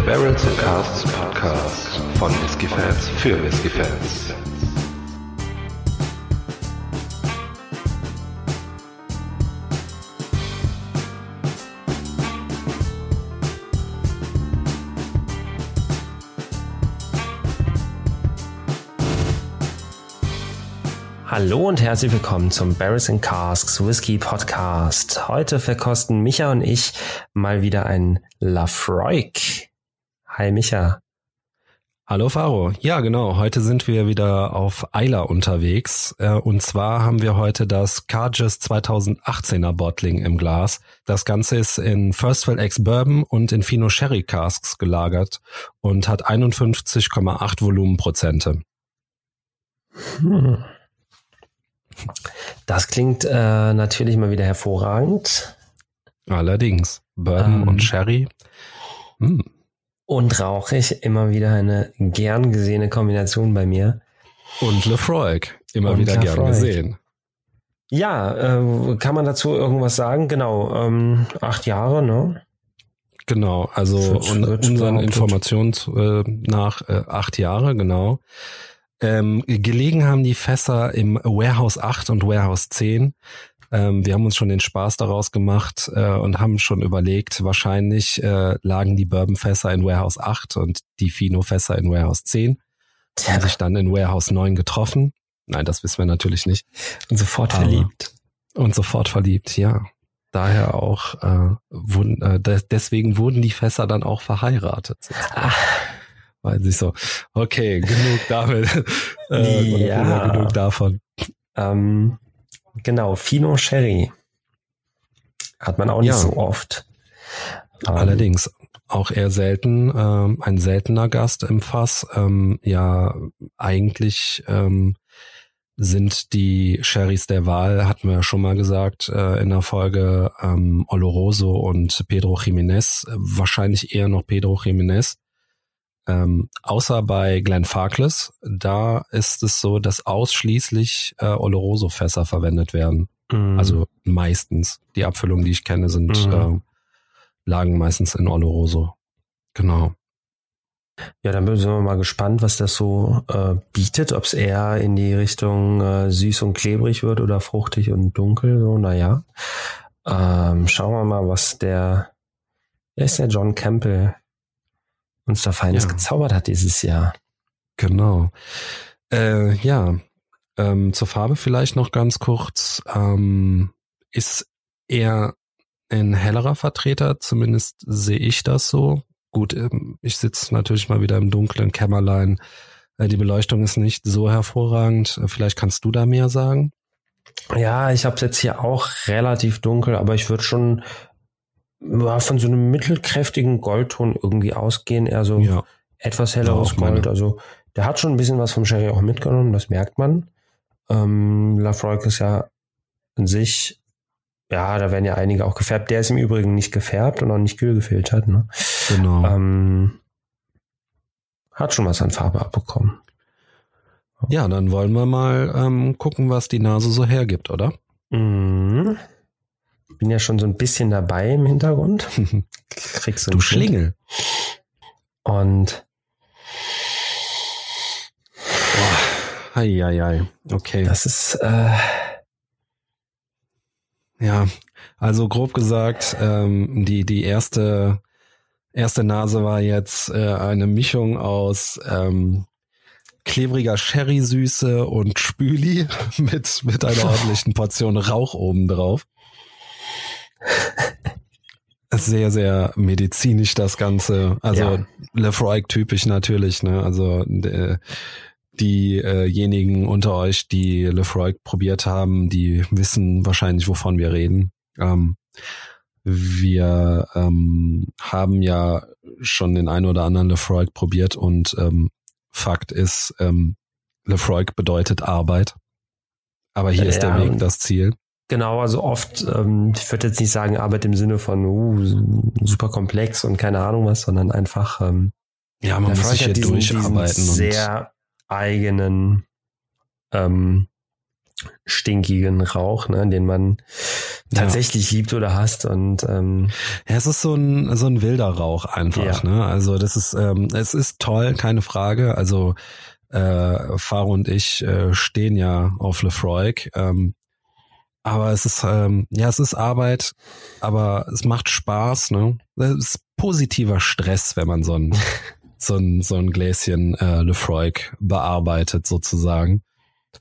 der Barrels and Casts Podcast von Whiskey Fans für Whiskey Fans. Hallo und herzlich willkommen zum Barrels and Casks Whisky Podcast. Heute verkosten Micha und ich mal wieder ein Lafroig. Hi Micha. Hallo Faro. Ja, genau. Heute sind wir wieder auf Eiler unterwegs. Äh, und zwar haben wir heute das Carges 2018er Bottling im Glas. Das Ganze ist in First Fill Ex Bourbon und in Fino Sherry Casks gelagert und hat 51,8 Volumenprozente. Hm. Das klingt äh, natürlich mal wieder hervorragend. Allerdings. Bourbon ähm, und Sherry. Hm. Und rauchig, immer wieder eine gern gesehene Kombination bei mir. Und Lefroy, immer und wieder Lefroy. gern gesehen. Ja, äh, kann man dazu irgendwas sagen? Genau, ähm, acht Jahre, ne? Genau, also un unseren Informationen äh, nach äh, acht Jahre, genau. Ähm, gelegen haben die Fässer im Warehouse 8 und Warehouse 10. Ähm, wir haben uns schon den Spaß daraus gemacht äh, und haben schon überlegt, wahrscheinlich äh, lagen die Bourbon-Fässer in Warehouse 8 und die Fino-Fässer in Warehouse 10. Tja. Haben sich dann in Warehouse 9 getroffen. Nein, das wissen wir natürlich nicht. Und sofort Aber verliebt. Und sofort verliebt, ja. Daher auch, äh, wurden, äh, deswegen wurden die Fässer dann auch verheiratet. Ach weil sich so, okay, genug damit. äh, ja. Genug davon. Ähm, genau, Fino Sherry. Hat man auch nicht ja. so oft. Allerdings auch eher selten, ähm, ein seltener Gast im Fass. Ähm, ja, eigentlich ähm, sind die Sherrys der Wahl, hatten wir ja schon mal gesagt, äh, in der Folge ähm, Oloroso und Pedro Jiménez. Wahrscheinlich eher noch Pedro Jiménez. Ähm, außer bei Glenn Farkless, da ist es so, dass ausschließlich äh, Oloroso-Fässer verwendet werden. Mm. Also meistens. Die Abfüllungen, die ich kenne, sind mm. äh, lagen meistens in Oloroso. Genau. Ja, dann sind wir mal gespannt, was das so äh, bietet, ob es eher in die Richtung äh, süß und klebrig wird oder fruchtig und dunkel. So, naja. Ähm, schauen wir mal, was der, wer ist der John Campbell? Uns da Feines ja. gezaubert hat dieses Jahr. Genau. Äh, ja, ähm, zur Farbe vielleicht noch ganz kurz. Ähm, ist er ein hellerer Vertreter, zumindest sehe ich das so. Gut, ähm, ich sitze natürlich mal wieder im dunklen Kämmerlein. Äh, die Beleuchtung ist nicht so hervorragend. Äh, vielleicht kannst du da mehr sagen. Ja, ich habe es jetzt hier auch relativ dunkel, aber ich würde schon ja, von so einem mittelkräftigen Goldton irgendwie ausgehen, eher so ja. etwas helleres Gold. Also der hat schon ein bisschen was vom Sherry auch mitgenommen, das merkt man. Ähm, Lafroig ist ja an sich, ja, da werden ja einige auch gefärbt. Der ist im Übrigen nicht gefärbt und auch nicht kühl gefiltert. Ne? Genau. Ähm, hat schon was an Farbe abbekommen. Ja, dann wollen wir mal ähm, gucken, was die Nase so hergibt, oder? Mhm bin ja schon so ein bisschen dabei im Hintergrund. Kriegst du, du Schlingel. Und Boah. Ei, ei, ei. Okay. Das ist äh, ja, also grob gesagt, ähm, die die erste erste Nase war jetzt äh, eine Mischung aus ähm, klebriger Sherry-Süße und Spüli mit mit einer ordentlichen Portion Rauch oben drauf sehr, sehr medizinisch das Ganze. Also ja. Lefroy-typisch natürlich, ne? Also äh, diejenigen unter euch, die Lefroy probiert haben, die wissen wahrscheinlich, wovon wir reden. Ähm, wir ähm, haben ja schon den einen oder anderen Lefroy probiert und ähm, Fakt ist, ähm, Lefroy bedeutet Arbeit. Aber hier ja, ist der Weg das Ziel. Genau, also oft, ähm, ich würde jetzt nicht sagen Arbeit im Sinne von uh, super komplex und keine Ahnung was, sondern einfach ähm, ja, man muss sich hier diesen, durcharbeiten diesen sehr eigenen ähm, stinkigen Rauch, ne, den man tatsächlich ja. liebt oder hasst und ähm, ja, es ist so ein so ein wilder Rauch einfach. Ja. Ne? Also das ist ähm, es ist toll, keine Frage. Also äh, Faro und ich äh, stehen ja auf Lefroy. Ähm, aber es ist ähm, ja es ist Arbeit, aber es macht Spaß. Ne, es ist positiver Stress, wenn man so ein so ein so ein Gläschen äh, Lefroy bearbeitet sozusagen.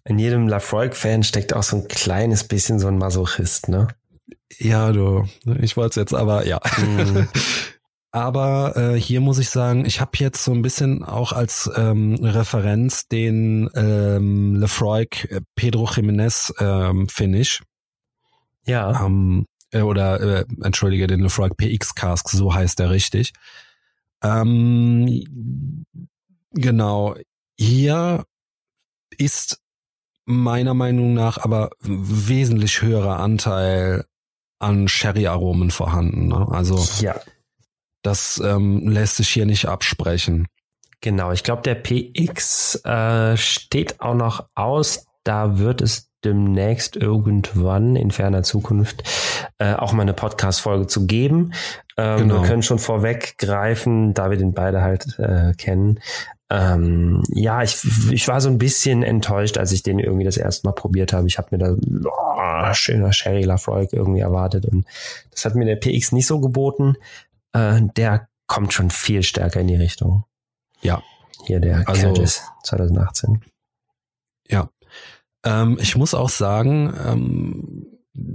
In jedem Lafroig-Fan steckt auch so ein kleines bisschen so ein Masochist, ne? Ja, du, ich wollte es jetzt, aber ja. Mhm. aber äh, hier muss ich sagen, ich habe jetzt so ein bisschen auch als ähm, Referenz den ähm, Lefroig Pedro Jiménez ähm, Finish. Ja. Ähm, äh, oder äh, entschuldige, den Lefroig PX Cask, so heißt er richtig. Ähm, genau. Hier ist meiner Meinung nach aber wesentlich höherer Anteil an Sherry-Aromen vorhanden. Ne? Also ja. das ähm, lässt sich hier nicht absprechen. Genau, ich glaube, der PX äh, steht auch noch aus. Da wird es demnächst irgendwann in ferner Zukunft äh, auch mal eine Podcast-Folge zu geben. Ähm, genau. Wir können schon vorweggreifen, da wir den beide halt äh, kennen. Ähm, ja, ich, ich war so ein bisschen enttäuscht, als ich den irgendwie das erste Mal probiert habe. Ich habe mir da oh, schöner Sherry Lafroig irgendwie erwartet und das hat mir der PX nicht so geboten. Äh, der kommt schon viel stärker in die Richtung. Ja. Hier der also, Curtis 2018. Ja. Ähm, ich muss auch sagen, ähm,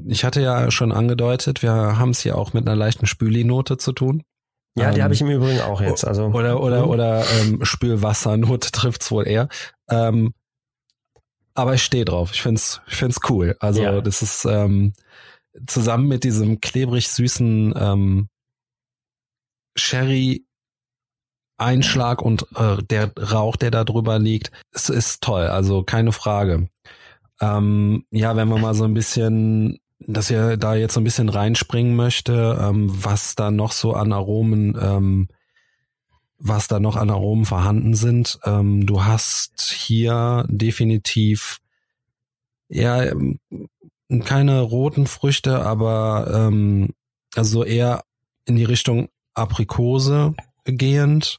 ich hatte ja schon angedeutet, wir haben es hier auch mit einer leichten Spüli-Note zu tun. Ja, die ähm, habe ich im Übrigen auch jetzt. Also oder oder oder ähm, Spülwassernot trifft's wohl eher. Ähm, aber ich stehe drauf. Ich find's ich find's cool. Also ja. das ist ähm, zusammen mit diesem klebrig süßen ähm, Sherry Einschlag und äh, der Rauch, der da drüber liegt, es ist toll. Also keine Frage. Ähm, ja, wenn wir mal so ein bisschen dass ihr da jetzt so ein bisschen reinspringen möchte, ähm, was da noch so an Aromen, ähm, was da noch an Aromen vorhanden sind. Ähm, du hast hier definitiv ja ähm, keine roten Früchte, aber ähm, also eher in die Richtung Aprikose gehend.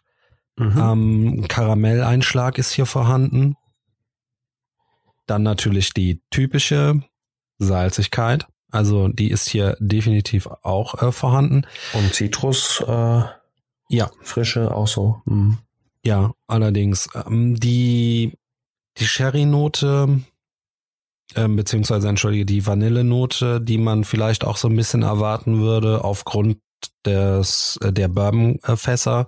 Mhm. Ähm, Karamelleinschlag ist hier vorhanden. Dann natürlich die typische Salzigkeit. Also die ist hier definitiv auch äh, vorhanden. Und Zitrus, äh, ja, Frische auch so. Mhm. Ja, allerdings ähm, die die Sherry-Note ähm, beziehungsweise entschuldige die Vanillenote, die man vielleicht auch so ein bisschen erwarten würde aufgrund des äh, der Bourbon-Fässer.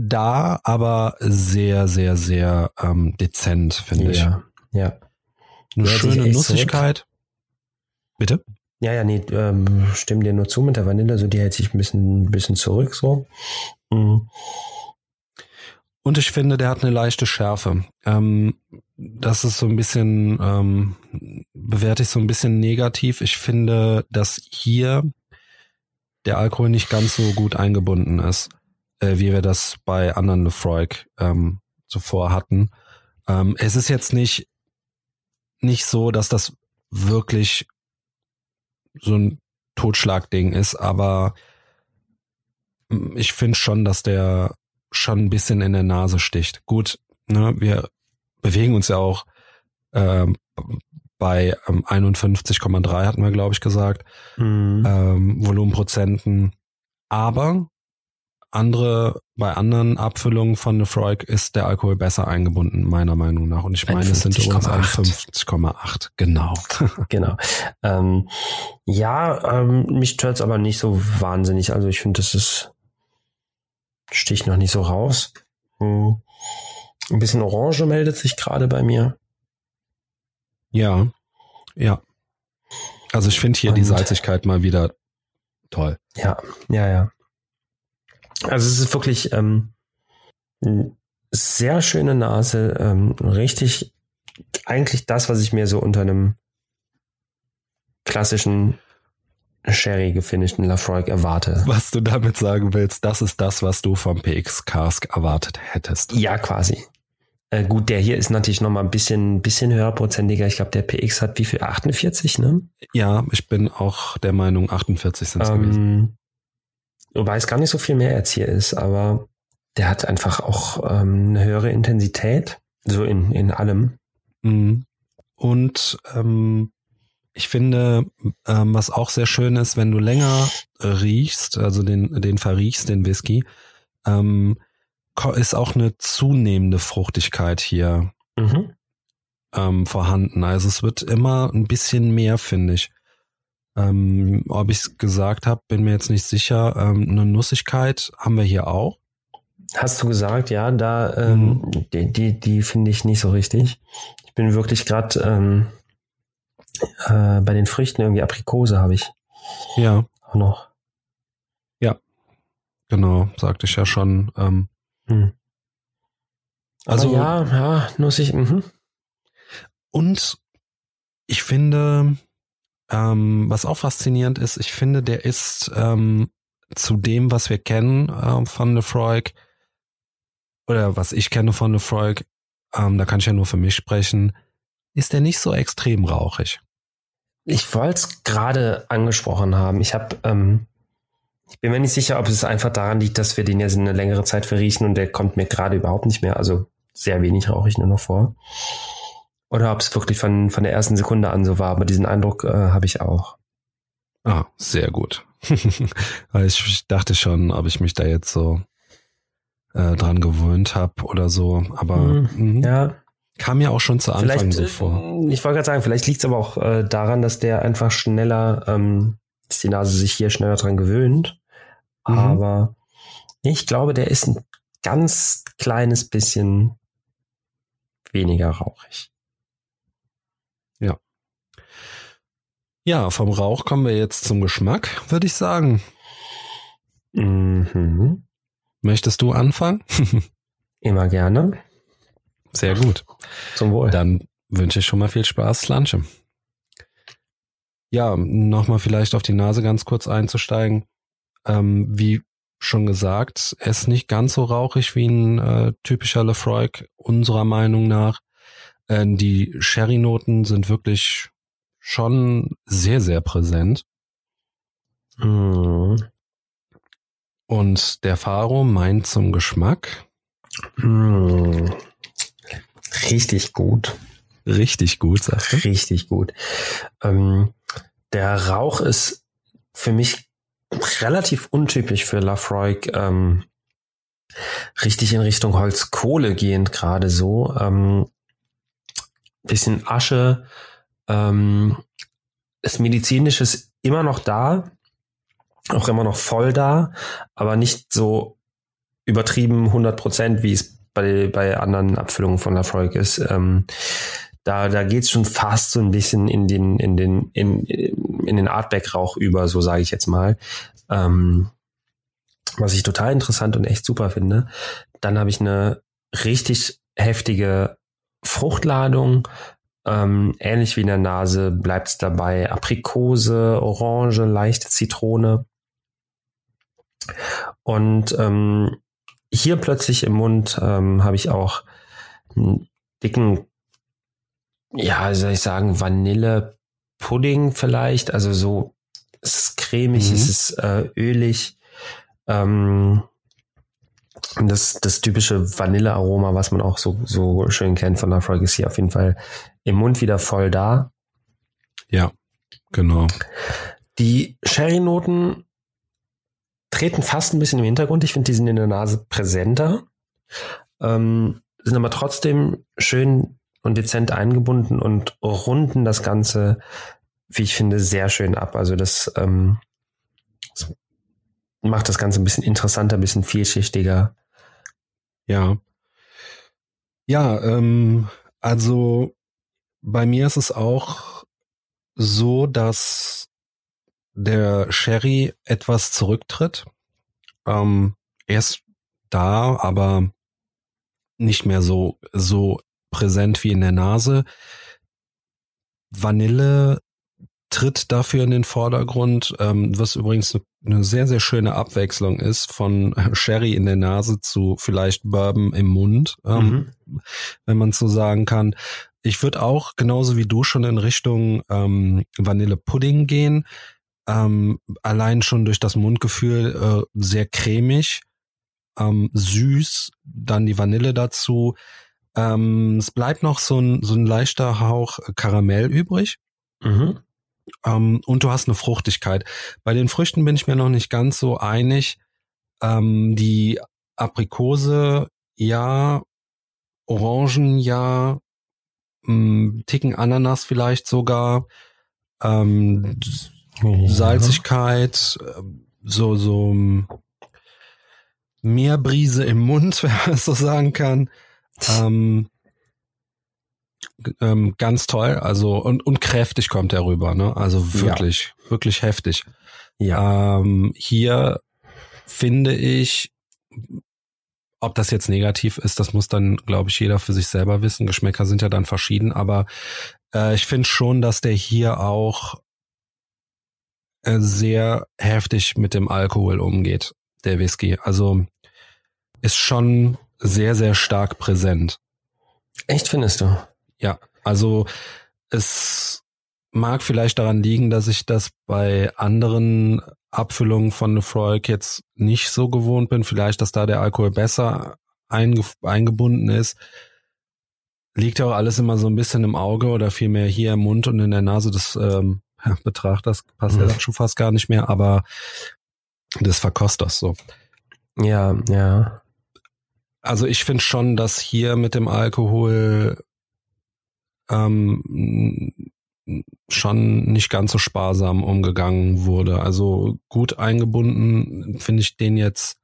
Da aber sehr, sehr, sehr ähm, dezent, finde ich. Ja, ja. Eine ja, schöne Nussigkeit. Bitte? Ja, ja, nee, ähm, stimmen dir nur zu mit der Vanille, so die hält sich ein bisschen, ein bisschen zurück, so. Mhm. Und ich finde, der hat eine leichte Schärfe. Ähm, das ist so ein bisschen, ähm, bewerte ich so ein bisschen negativ. Ich finde, dass hier der Alkohol nicht ganz so gut eingebunden ist, äh, wie wir das bei anderen Lefroy ähm, zuvor hatten. Ähm, es ist jetzt nicht, nicht so, dass das wirklich so ein Totschlagding ist, aber ich finde schon, dass der schon ein bisschen in der Nase sticht. Gut, ne, wir bewegen uns ja auch ähm, bei ähm, 51,3 hatten wir, glaube ich, gesagt, mhm. ähm, Volumenprozenten. Aber andere, bei anderen Abfüllungen von Lefroy ist der Alkohol besser eingebunden, meiner Meinung nach. Und ich meine, es sind übrigens 51,8, genau. genau. Ähm, ja, ähm, mich stört's aber nicht so wahnsinnig. Also ich finde, das ist, sticht noch nicht so raus. Hm. Ein bisschen Orange meldet sich gerade bei mir. Ja, ja. Also ich finde hier Und, die Salzigkeit mal wieder toll. Ja, ja, ja. Also es ist wirklich ähm, sehr schöne Nase, ähm, richtig eigentlich das, was ich mir so unter einem klassischen Sherry gefinischten Lafroig erwarte. Was du damit sagen willst, das ist das, was du vom PX Cask erwartet hättest. Ja, quasi. Äh, gut, der hier ist natürlich noch mal ein bisschen, bisschen höherprozentiger. Ich glaube, der PX hat wie viel? 48, ne? Ja, ich bin auch der Meinung, 48 sind es ähm, gewesen. Wobei es gar nicht so viel mehr jetzt hier ist, aber der hat einfach auch ähm, eine höhere Intensität, so in, in allem. Mhm. Und ähm, ich finde, ähm, was auch sehr schön ist, wenn du länger riechst, also den, den verriechst, den Whisky, ähm, ist auch eine zunehmende Fruchtigkeit hier mhm. ähm, vorhanden. Also es wird immer ein bisschen mehr, finde ich. Ähm, ob ich es gesagt habe, bin mir jetzt nicht sicher. Ähm, eine Nussigkeit haben wir hier auch. Hast du gesagt, ja, da ähm, mhm. die, die, die finde ich nicht so richtig. Ich bin wirklich gerade ähm, äh, bei den Früchten irgendwie Aprikose habe ich. Ja. Auch noch. Ja. Genau, sagte ich ja schon. Ähm, hm. Also ja, ja, nussig. Mhm. Und ich finde, ähm, was auch faszinierend ist, ich finde, der ist ähm, zu dem, was wir kennen äh, von Lefroy, oder was ich kenne von Lefroy, ähm, da kann ich ja nur für mich sprechen, ist der nicht so extrem rauchig. Ich wollte es gerade angesprochen haben. Ich habe, ähm, ich bin mir nicht sicher, ob es einfach daran liegt, dass wir den jetzt eine längere Zeit verriechen und der kommt mir gerade überhaupt nicht mehr. Also sehr wenig rauche ich nur noch vor. Oder ob es wirklich von, von der ersten Sekunde an so war, aber diesen Eindruck äh, habe ich auch. Ah, sehr gut. ich dachte schon, ob ich mich da jetzt so äh, dran gewöhnt habe oder so, aber mhm, mhm. ja. kam ja auch schon zu Anfang vielleicht, so vor. Äh, ich wollte gerade sagen, vielleicht liegt es aber auch äh, daran, dass der einfach schneller, ähm, dass die Nase sich hier schneller dran gewöhnt. Mhm. Aber ich glaube, der ist ein ganz kleines bisschen weniger rauchig. Ja, vom Rauch kommen wir jetzt zum Geschmack, würde ich sagen. Mhm. Möchtest du anfangen? Immer gerne. Sehr gut. Zum Wohl. Dann wünsche ich schon mal viel Spaß, Lunche. Ja, nochmal vielleicht auf die Nase ganz kurz einzusteigen. Ähm, wie schon gesagt, er ist nicht ganz so rauchig wie ein äh, typischer Lefroy, unserer Meinung nach. Äh, die Sherry-Noten sind wirklich schon sehr, sehr präsent. Mhm. Und der Faro meint zum Geschmack. Mmh. Richtig gut. Richtig gut, sagst du? Richtig gut. Ähm, der Rauch ist für mich relativ untypisch für Lafroy. Ähm, richtig in Richtung Holzkohle gehend gerade so. Ähm, bisschen Asche. Ähm, das Medizinische ist immer noch da, auch immer noch voll da, aber nicht so übertrieben 100 Prozent, wie es bei, bei anderen Abfüllungen von Lafroig ist. Ähm, da, da geht's schon fast so ein bisschen in den, in den, in, in den Artback-Rauch über, so sage ich jetzt mal. Ähm, was ich total interessant und echt super finde. Dann habe ich eine richtig heftige Fruchtladung, ähm, ähnlich wie in der Nase bleibt es dabei Aprikose, Orange, leichte Zitrone. Und ähm, hier plötzlich im Mund ähm, habe ich auch einen dicken, ja, soll ich sagen, Vanille-Pudding vielleicht. Also so, es ist cremig, mhm. es ist äh, ölig. Ähm, das, das typische Vanillearoma, was man auch so, so schön kennt von der Frog, ist hier auf jeden Fall im Mund wieder voll da. Ja, genau. Die Sherry-Noten treten fast ein bisschen im Hintergrund. Ich finde, die sind in der Nase präsenter, ähm, sind aber trotzdem schön und dezent eingebunden und runden das Ganze, wie ich finde, sehr schön ab. Also das, ähm, das macht das Ganze ein bisschen interessanter, ein bisschen vielschichtiger. Ja. Ja, ähm, also bei mir ist es auch so, dass der Sherry etwas zurücktritt. Ähm, er ist da, aber nicht mehr so, so präsent wie in der Nase. Vanille tritt dafür in den Vordergrund, ähm, was übrigens eine sehr, sehr schöne Abwechslung ist von Sherry in der Nase zu vielleicht Bourbon im Mund, ähm, mhm. wenn man so sagen kann. Ich würde auch genauso wie du schon in Richtung ähm, Vanillepudding gehen. Ähm, allein schon durch das Mundgefühl äh, sehr cremig, ähm, süß, dann die Vanille dazu. Ähm, es bleibt noch so ein, so ein leichter Hauch Karamell übrig. Mhm. Ähm, und du hast eine Fruchtigkeit. Bei den Früchten bin ich mir noch nicht ganz so einig. Ähm, die Aprikose, ja, Orangen, ja, mh, Ticken Ananas vielleicht sogar, ähm, ja. Salzigkeit, ähm, so, so Meerbrise im Mund, wenn man das so sagen kann. Ähm, ähm, ganz toll, also und, und kräftig kommt er rüber, ne? Also wirklich, ja. wirklich heftig. Ja. Ähm, hier finde ich, ob das jetzt negativ ist, das muss dann, glaube ich, jeder für sich selber wissen. Geschmäcker sind ja dann verschieden, aber äh, ich finde schon, dass der hier auch äh, sehr heftig mit dem Alkohol umgeht, der Whisky. Also ist schon sehr, sehr stark präsent. Echt findest du? Ja, also es mag vielleicht daran liegen, dass ich das bei anderen Abfüllungen von Lefroy jetzt nicht so gewohnt bin. Vielleicht, dass da der Alkohol besser einge eingebunden ist. Liegt ja auch alles immer so ein bisschen im Auge oder vielmehr hier im Mund und in der Nase des ähm, Betrachters. Passt mhm. ja dann schon fast gar nicht mehr, aber des Verkosters so. Ja, ja. Also ich finde schon, dass hier mit dem Alkohol ähm, schon nicht ganz so sparsam umgegangen wurde. Also gut eingebunden finde ich den jetzt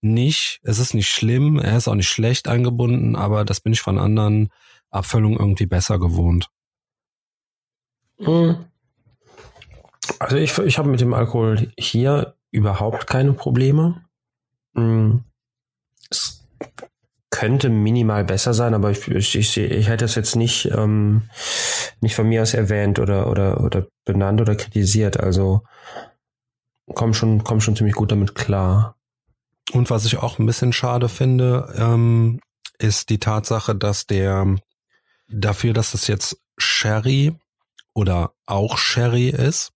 nicht. Es ist nicht schlimm, er ist auch nicht schlecht eingebunden, aber das bin ich von anderen Abfüllungen irgendwie besser gewohnt. Hm. Also ich, ich habe mit dem Alkohol hier überhaupt keine Probleme. Hm. Es könnte minimal besser sein, aber ich, ich, ich, ich hätte es jetzt nicht, ähm, nicht von mir aus erwähnt oder, oder, oder benannt oder kritisiert. Also komm schon, komm schon ziemlich gut damit klar. Und was ich auch ein bisschen schade finde, ähm, ist die Tatsache, dass der dafür, dass es jetzt Sherry oder auch Sherry ist,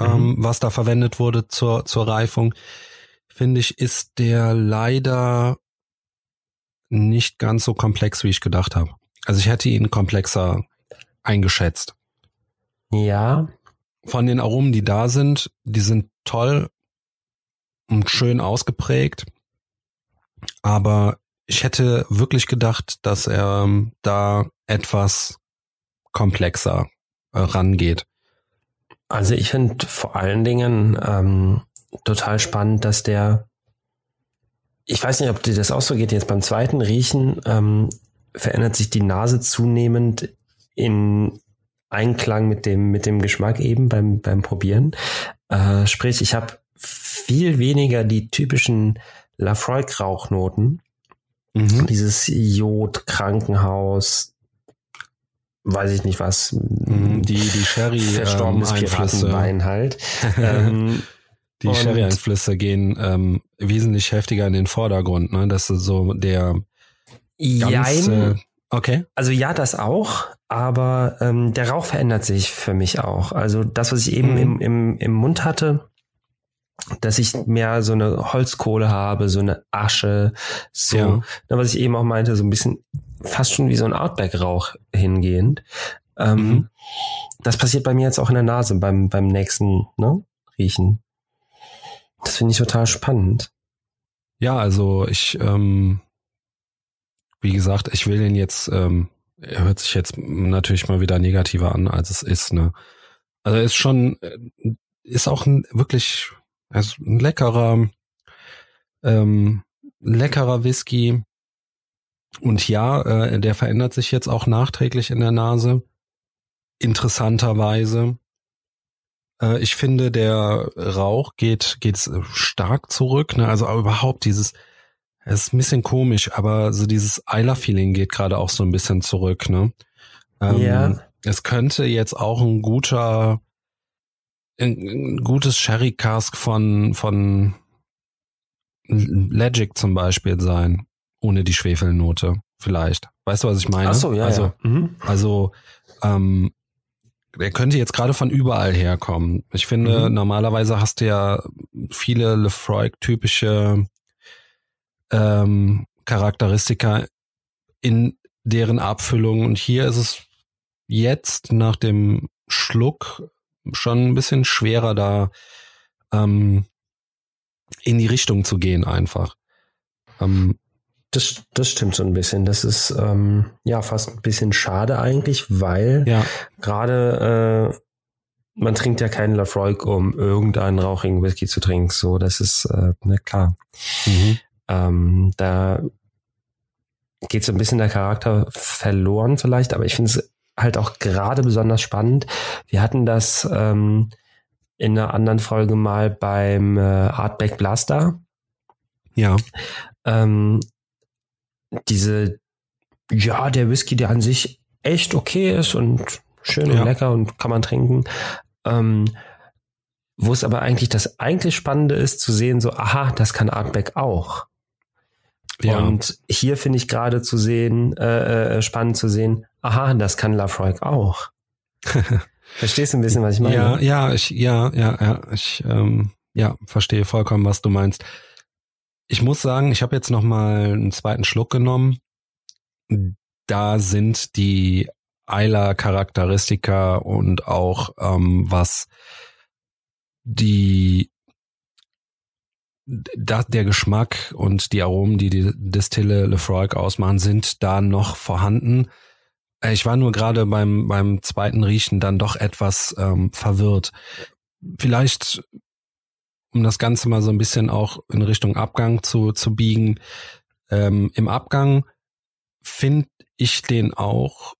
ähm, mhm. ähm, was da verwendet wurde zur, zur Reifung, finde ich, ist der leider nicht ganz so komplex, wie ich gedacht habe. Also ich hätte ihn komplexer eingeschätzt. Ja. Von den Aromen, die da sind, die sind toll und schön ausgeprägt. Aber ich hätte wirklich gedacht, dass er ähm, da etwas komplexer äh, rangeht. Also ich finde vor allen Dingen ähm, total spannend, dass der ich weiß nicht, ob dir das auch so geht. Jetzt beim zweiten Riechen ähm, verändert sich die Nase zunehmend in Einklang mit dem, mit dem Geschmack eben beim, beim Probieren. Äh, sprich, ich habe viel weniger die typischen Lafroy-Rauchnoten. Mhm. Dieses Jod, Krankenhaus, weiß ich nicht was. Mhm, die, die Sherry verstorbenes ähm, Piratenbein halt. ähm, die Sherry-Einflüsse gehen ähm, wesentlich heftiger in den Vordergrund, ne? Das ist so der ganz, äh, okay. Also ja, das auch, aber ähm, der Rauch verändert sich für mich auch. Also das, was ich eben mhm. im, im, im Mund hatte, dass ich mehr so eine Holzkohle habe, so eine Asche, so, ja. Ne, was ich eben auch meinte, so ein bisschen fast schon wie so ein Outback-Rauch hingehend. Ähm, mhm. Das passiert bei mir jetzt auch in der Nase beim, beim nächsten ne, Riechen. Das finde ich total spannend. Ja, also ich, ähm, wie gesagt, ich will den jetzt, ähm, er hört sich jetzt natürlich mal wieder negativer an, als es ist, ne? Also er ist schon, äh, ist auch ein wirklich, also ein leckerer, ähm, leckerer Whisky. Und ja, äh, der verändert sich jetzt auch nachträglich in der Nase. Interessanterweise. Äh, ich finde, der Rauch geht, geht stark zurück. Ne? Also überhaupt dieses, es ist ein bisschen komisch, aber so dieses Eiler-Feeling geht gerade auch so ein bisschen zurück. Ne? Ähm, ja. Es könnte jetzt auch ein guter ein, gutes Sherry Cask von, von Legic zum Beispiel sein, ohne die Schwefelnote vielleicht. Weißt du, was ich meine? Ach so, ja. Also, ja. Mhm. also ähm, der könnte jetzt gerade von überall herkommen. Ich finde, mhm. normalerweise hast du ja viele Lefroy-typische ähm, Charakteristika in deren Abfüllung. Und hier ist es jetzt nach dem Schluck schon ein bisschen schwerer da ähm, in die Richtung zu gehen einfach. Ähm, das, das stimmt so ein bisschen. Das ist ähm, ja fast ein bisschen schade eigentlich, weil ja. gerade äh, man trinkt ja keinen Lafroy, um irgendeinen rauchigen Whisky zu trinken. So, das ist äh, ne, klar. Mhm. Ähm, da geht so ein bisschen der Charakter verloren vielleicht, aber ich finde es halt auch gerade besonders spannend. Wir hatten das ähm, in einer anderen Folge mal beim äh, Artback Blaster. Ja. Ähm, diese, ja, der Whisky, der an sich echt okay ist und schön und lecker und kann man trinken. Ähm, wo es aber eigentlich das eigentlich Spannende ist, zu sehen, so, aha, das kann Artback auch. Ja. Und hier finde ich gerade zu sehen, äh, äh, spannend zu sehen, aha, das kann Lafroig auch. Verstehst du ein bisschen, was ich meine? Ja, ja, ich, ja, ja, ja, ich, ähm, ja, verstehe vollkommen, was du meinst. Ich muss sagen, ich habe jetzt noch mal einen zweiten Schluck genommen. Da sind die Eiler-Charakteristika und auch ähm, was die da, der Geschmack und die Aromen, die die Distille Lefroy ausmachen, sind da noch vorhanden. Äh, ich war nur gerade beim, beim zweiten Riechen dann doch etwas ähm, verwirrt. Vielleicht, um das Ganze mal so ein bisschen auch in Richtung Abgang zu, zu biegen. Ähm, Im Abgang finde ich den auch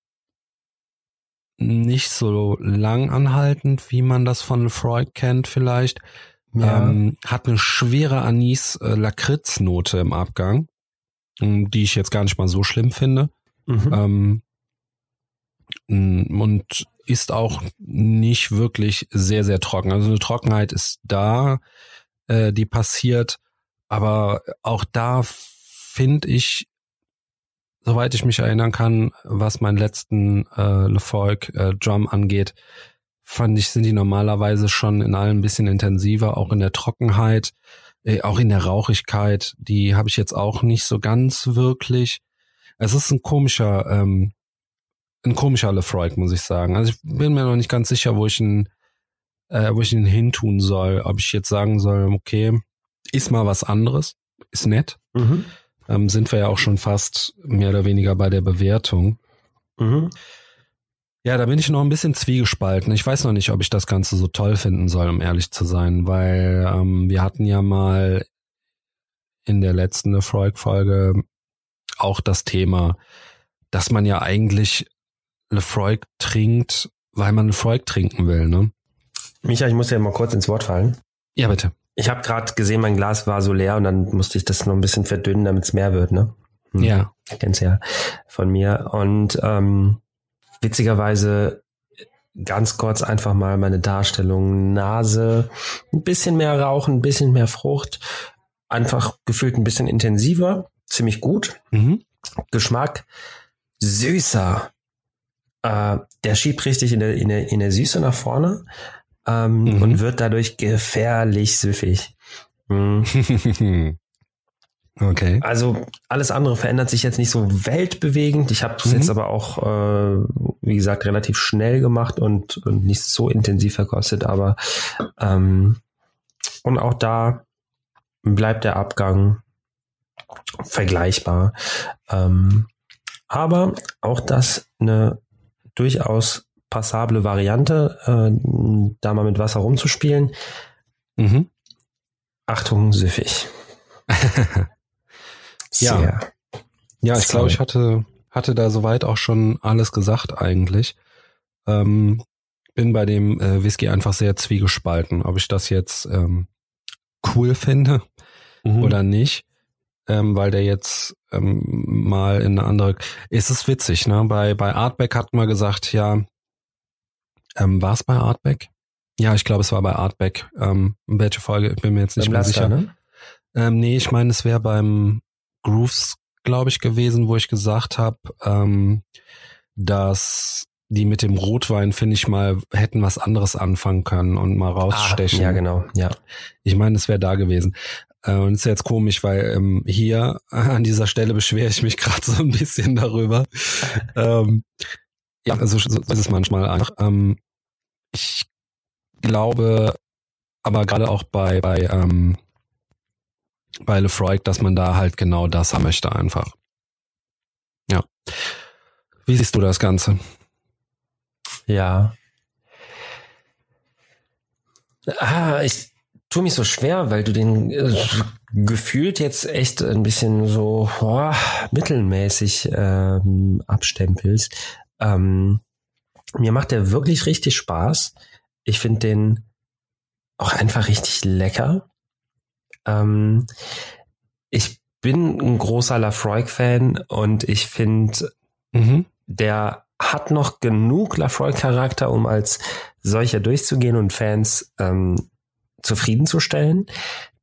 nicht so lang anhaltend, wie man das von Freud kennt vielleicht. Ja. Ähm, hat eine schwere Anis-Lakritz-Note im Abgang, die ich jetzt gar nicht mal so schlimm finde. Mhm. Ähm, und ist auch nicht wirklich sehr, sehr trocken. Also eine Trockenheit ist da, äh, die passiert, aber auch da finde ich, soweit ich mich erinnern kann, was meinen letzten äh, LeFolk äh, Drum angeht, fand ich, sind die normalerweise schon in allem ein bisschen intensiver, auch in der Trockenheit, äh, auch in der Rauchigkeit. Die habe ich jetzt auch nicht so ganz wirklich. Es ist ein komischer, ähm, ein komischer Lefroy, muss ich sagen. Also ich bin mir noch nicht ganz sicher, wo ich ihn, äh, wo ich ihn hintun soll. Ob ich jetzt sagen soll, okay, ist mal was anderes, ist nett. Mhm. Ähm, sind wir ja auch schon fast mehr oder weniger bei der Bewertung. Mhm. Ja, da bin ich noch ein bisschen zwiegespalten. Ich weiß noch nicht, ob ich das Ganze so toll finden soll, um ehrlich zu sein, weil ähm, wir hatten ja mal in der letzten Lefroy-Folge auch das Thema, dass man ja eigentlich Lefroy trinkt, weil man Lefroy trinken will, ne? Micha, ich muss ja mal kurz ins Wort fallen. Ja, bitte. Ich habe gerade gesehen, mein Glas war so leer und dann musste ich das noch ein bisschen verdünnen, damit es mehr wird, ne? Hm. Ja. Kennst ja von mir. Und ähm, witzigerweise ganz kurz einfach mal meine Darstellung. Nase, ein bisschen mehr Rauchen, ein bisschen mehr Frucht, einfach gefühlt ein bisschen intensiver, ziemlich gut. Mhm. Geschmack süßer. Äh, der schiebt richtig in der, in, der, in der Süße nach vorne ähm, mhm. und wird dadurch gefährlich süffig. Mhm. Okay. Also alles andere verändert sich jetzt nicht so weltbewegend. Ich habe es mhm. jetzt aber auch, äh, wie gesagt, relativ schnell gemacht und, und nicht so intensiv verkostet. Aber ähm, und auch da bleibt der Abgang vergleichbar. Ähm, aber auch das eine durchaus passable Variante, äh, da mal mit Wasser rumzuspielen. Mhm. Achtung, süffig. Sehr. Ja, ja ich glaube, ich hatte, hatte da soweit auch schon alles gesagt eigentlich. Ähm, bin bei dem äh, Whisky einfach sehr zwiegespalten, ob ich das jetzt ähm, cool finde mhm. oder nicht. Ähm, weil der jetzt ähm, mal in eine andere. Es ist witzig, ne? Bei, bei Artback hat man gesagt, ja, ähm, war es bei Artback? Ja, ich glaube, es war bei Artback. Ähm, welche Folge? Ich bin mir jetzt nicht mehr sicher. Ne? Ähm, nee, ich meine, es wäre beim Grooves, glaube ich, gewesen, wo ich gesagt habe, ähm, dass die mit dem Rotwein, finde ich mal, hätten was anderes anfangen können und mal rausstechen. Ah, ja, genau, ja. Ich meine, es wäre da gewesen. Äh, und ist jetzt komisch, weil ähm, hier an dieser Stelle beschwere ich mich gerade so ein bisschen darüber. ähm, ja, also so ist es manchmal einfach. Ähm, ich glaube, aber gerade auch bei bei ähm, bei Lefroy, dass man da halt genau das haben möchte einfach. Ja. Wie siehst du das Ganze? Ja. Ah, ich tue mich so schwer, weil du den äh, gefühlt jetzt echt ein bisschen so oh, mittelmäßig ähm, abstempelst. Ähm, mir macht der wirklich richtig Spaß. Ich finde den auch einfach richtig lecker. Ähm, ich bin ein großer Lafroig-Fan und ich finde, mhm. der hat noch genug Lafroig-Charakter, um als solcher durchzugehen und Fans ähm, zufriedenzustellen.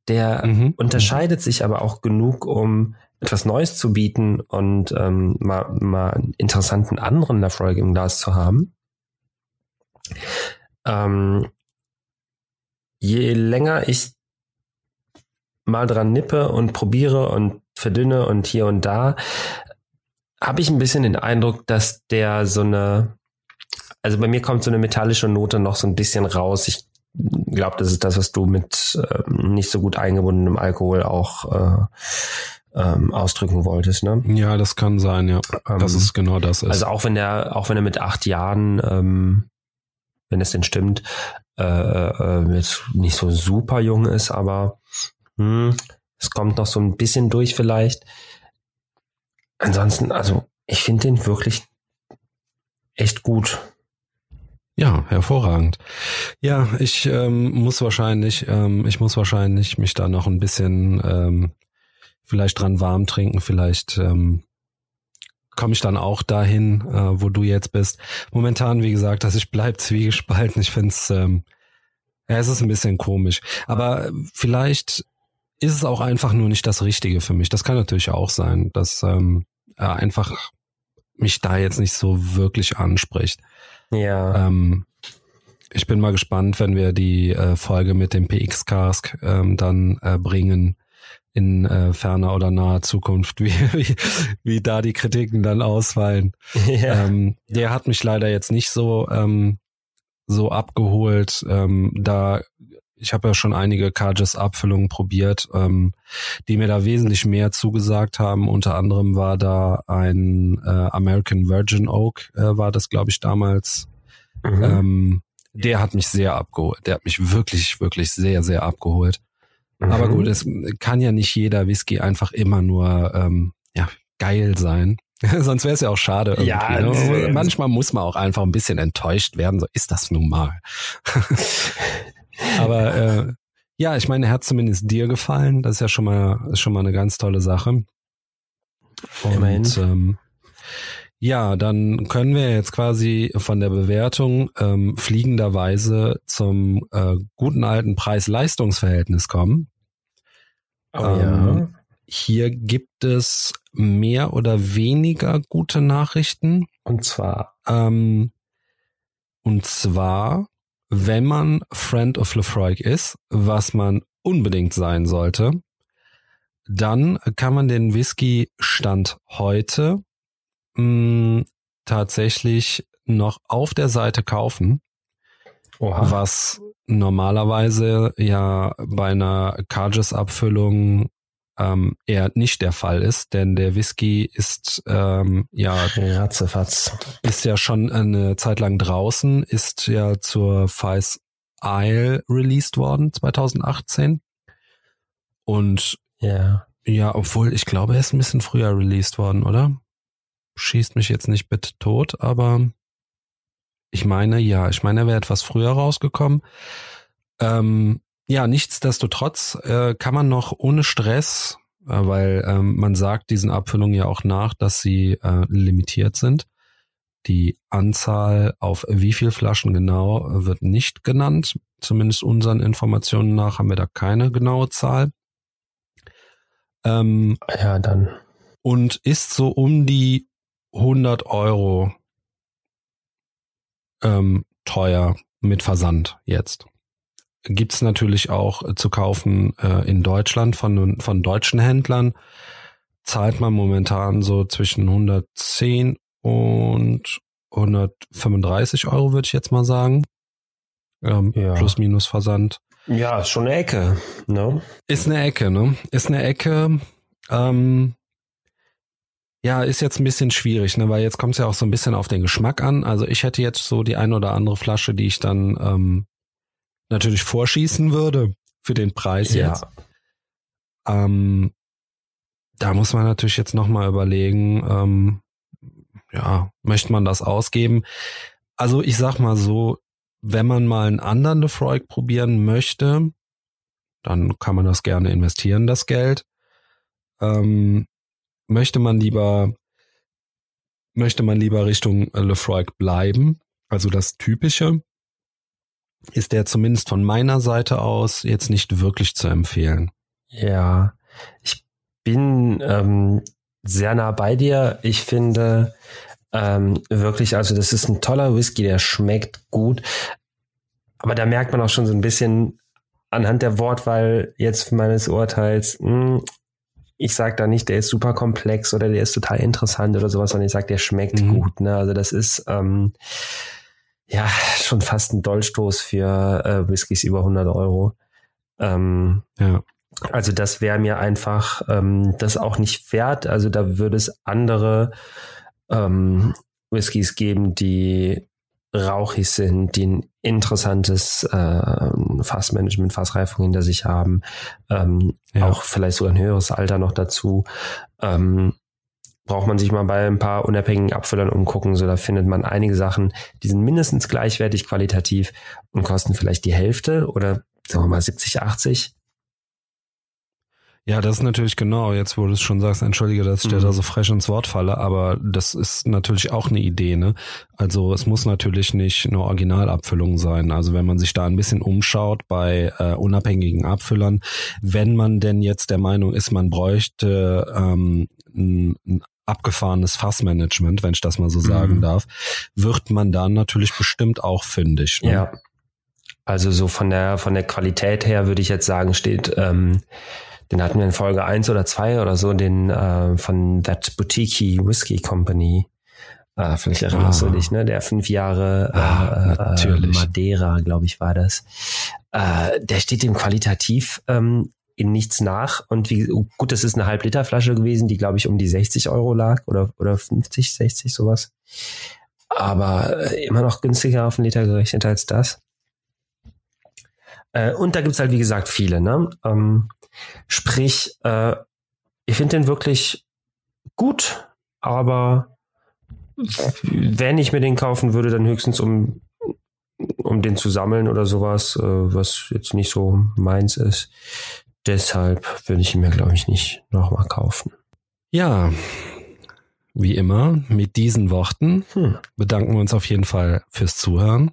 Der mhm. unterscheidet mhm. sich aber auch genug, um etwas Neues zu bieten und ähm, mal, mal einen interessanten anderen Lafroig im Glas zu haben. Ähm, je länger ich mal dran nippe und probiere und verdünne und hier und da, habe ich ein bisschen den Eindruck, dass der so eine, also bei mir kommt so eine metallische Note noch so ein bisschen raus. Ich glaube, das ist das, was du mit äh, nicht so gut eingebundenem Alkohol auch äh, ähm, ausdrücken wolltest, ne? Ja, das kann sein, ja. Ähm, dass es genau das ist. Also auch wenn der, auch wenn er mit acht Jahren, ähm, wenn es denn stimmt, äh, äh, jetzt nicht so super jung ist, aber hm, es kommt noch so ein bisschen durch vielleicht. Ansonsten, also ich finde den wirklich echt gut. Ja, hervorragend. Ja, ich ähm, muss wahrscheinlich, ähm, ich muss wahrscheinlich mich da noch ein bisschen ähm, vielleicht dran warm trinken, vielleicht ähm, komme ich dann auch dahin, äh, wo du jetzt bist. Momentan, wie gesagt, dass ich bleib zwiegespalten. Ich finde es, ähm, ja, es ist ein bisschen komisch. Aber vielleicht ist es auch einfach nur nicht das Richtige für mich. Das kann natürlich auch sein, dass ähm, einfach mich da jetzt nicht so wirklich anspricht. Ja. Ähm, ich bin mal gespannt, wenn wir die äh, Folge mit dem PX-Cask ähm, dann äh, bringen in äh, ferner oder naher Zukunft, wie, wie, wie da die Kritiken dann ausfallen. Ja. Ähm, der hat mich leider jetzt nicht so ähm, so abgeholt. Ähm, da ich habe ja schon einige Carges Abfüllungen probiert, ähm, die mir da wesentlich mehr zugesagt haben. Unter anderem war da ein äh, American Virgin Oak, äh, war das glaube ich damals. Mhm. Ähm, der hat mich sehr abgeholt. Der hat mich wirklich, wirklich sehr, sehr abgeholt. Mhm. Aber gut, es kann ja nicht jeder Whisky einfach immer nur ähm, ja, geil sein. Sonst wäre es ja auch schade. Ja, ne? manchmal muss man auch einfach ein bisschen enttäuscht werden. So ist das nun mal. Aber äh, ja, ich meine, er hat zumindest dir gefallen. Das ist ja schon mal, ist schon mal eine ganz tolle Sache. Und. Ähm, ja, dann können wir jetzt quasi von der Bewertung ähm, fliegenderweise zum äh, guten alten Preis-Leistungs-Verhältnis kommen. Oh, ähm, ja. Hier gibt es mehr oder weniger gute Nachrichten. Und zwar? Ähm, und zwar wenn man Friend of Lefroy ist, was man unbedingt sein sollte, dann kann man den Whisky Stand heute mh, hm, tatsächlich noch auf der Seite kaufen, Oha. was normalerweise ja bei einer Carges-Abfüllung ähm, eher nicht der Fall ist, denn der Whisky ist ähm, ja Ratzefatz. ist ja schon eine Zeit lang draußen, ist ja zur Feis Isle released worden 2018 und ja ja, obwohl ich glaube, er ist ein bisschen früher released worden, oder? Schießt mich jetzt nicht bitte tot, aber ich meine, ja, ich meine, er wäre etwas früher rausgekommen. Ähm, ja, nichtsdestotrotz äh, kann man noch ohne Stress, äh, weil ähm, man sagt diesen Abfüllungen ja auch nach, dass sie äh, limitiert sind, Die Anzahl auf wie viel Flaschen genau wird nicht genannt. Zumindest unseren Informationen nach haben wir da keine genaue Zahl. Ähm, ja, dann. Und ist so um die 100 Euro ähm, teuer mit Versand jetzt. Gibt's natürlich auch zu kaufen äh, in Deutschland von, von deutschen Händlern. Zahlt man momentan so zwischen 110 und 135 Euro, würde ich jetzt mal sagen. Ähm, ja. Plus minus Versand. Ja, ist schon eine Ecke, ne? Ist eine Ecke, ne? Ist eine Ecke. Ähm, ja, ist jetzt ein bisschen schwierig, ne, weil jetzt kommt es ja auch so ein bisschen auf den Geschmack an. Also ich hätte jetzt so die ein oder andere Flasche, die ich dann ähm, natürlich vorschießen würde für den Preis ja. jetzt. Ähm, da muss man natürlich jetzt nochmal überlegen, ähm, ja, möchte man das ausgeben? Also ich sag mal so, wenn man mal einen anderen Lefroy probieren möchte, dann kann man das gerne investieren, das Geld. Ähm, möchte man lieber, möchte man lieber Richtung Lefroy bleiben, also das Typische, ist der zumindest von meiner Seite aus jetzt nicht wirklich zu empfehlen. Ja, ich bin ähm, sehr nah bei dir. Ich finde ähm, wirklich, also das ist ein toller Whisky, der schmeckt gut. Aber da merkt man auch schon so ein bisschen anhand der Wortwahl jetzt meines Urteils, mh, hm, ich sage da nicht, der ist super komplex oder der ist total interessant oder sowas, sondern ich sage, der schmeckt mhm. gut. Ne? Also das ist ähm, ja schon fast ein Dollstoß für äh, Whiskys über 100 Euro. Ähm, ja. Also das wäre mir einfach ähm, das auch nicht wert. Also da würde es andere ähm, Whiskys geben, die rauchig sind, die ein interessantes äh, Fassmanagement, Fassreifung hinter sich haben, ähm, ja. auch vielleicht sogar ein höheres Alter noch dazu. Ähm, braucht man sich mal bei ein paar unabhängigen Abfüllern umgucken, so da findet man einige Sachen, die sind mindestens gleichwertig qualitativ und kosten vielleicht die Hälfte oder sagen wir mal 70, 80. Ja, das ist natürlich genau, jetzt wo du es schon sagst, entschuldige, dass ich dir mhm. da so frech ins Wort falle, aber das ist natürlich auch eine Idee, ne? Also es muss natürlich nicht eine Originalabfüllung sein. Also wenn man sich da ein bisschen umschaut bei äh, unabhängigen Abfüllern, wenn man denn jetzt der Meinung ist, man bräuchte ähm, ein, ein abgefahrenes Fassmanagement, wenn ich das mal so sagen mhm. darf, wird man dann natürlich bestimmt auch fündig. Ne? Ja. Also so von der von der Qualität her würde ich jetzt sagen, steht ähm, den hatten wir in Folge eins oder zwei oder so, den äh, von That Boutique Whiskey Company. Äh, vielleicht erinnerst ah. du dich, ne? Der fünf Jahre äh, ah, äh, Madeira, glaube ich, war das. Äh, der steht dem qualitativ ähm, in nichts nach. Und wie gut, das ist eine Halb-Liter-Flasche gewesen, die, glaube ich, um die 60 Euro lag oder, oder 50, 60, sowas. Aber äh, immer noch günstiger auf einen Liter gerechnet als das. Äh, und da gibt's halt, wie gesagt, viele, ne? Ähm, Sprich, äh, ich finde den wirklich gut, aber wenn ich mir den kaufen würde, dann höchstens um, um den zu sammeln oder sowas, äh, was jetzt nicht so meins ist. Deshalb würde ich ihn mir, glaube ich, nicht nochmal kaufen. Ja, wie immer, mit diesen Worten hm. bedanken wir uns auf jeden Fall fürs Zuhören.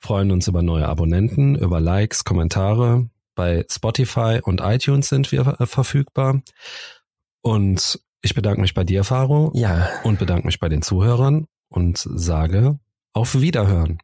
Freuen uns über neue Abonnenten, über Likes, Kommentare, bei Spotify und iTunes sind wir äh, verfügbar. Und ich bedanke mich bei dir, Faro. Ja. Und bedanke mich bei den Zuhörern und sage auf Wiederhören.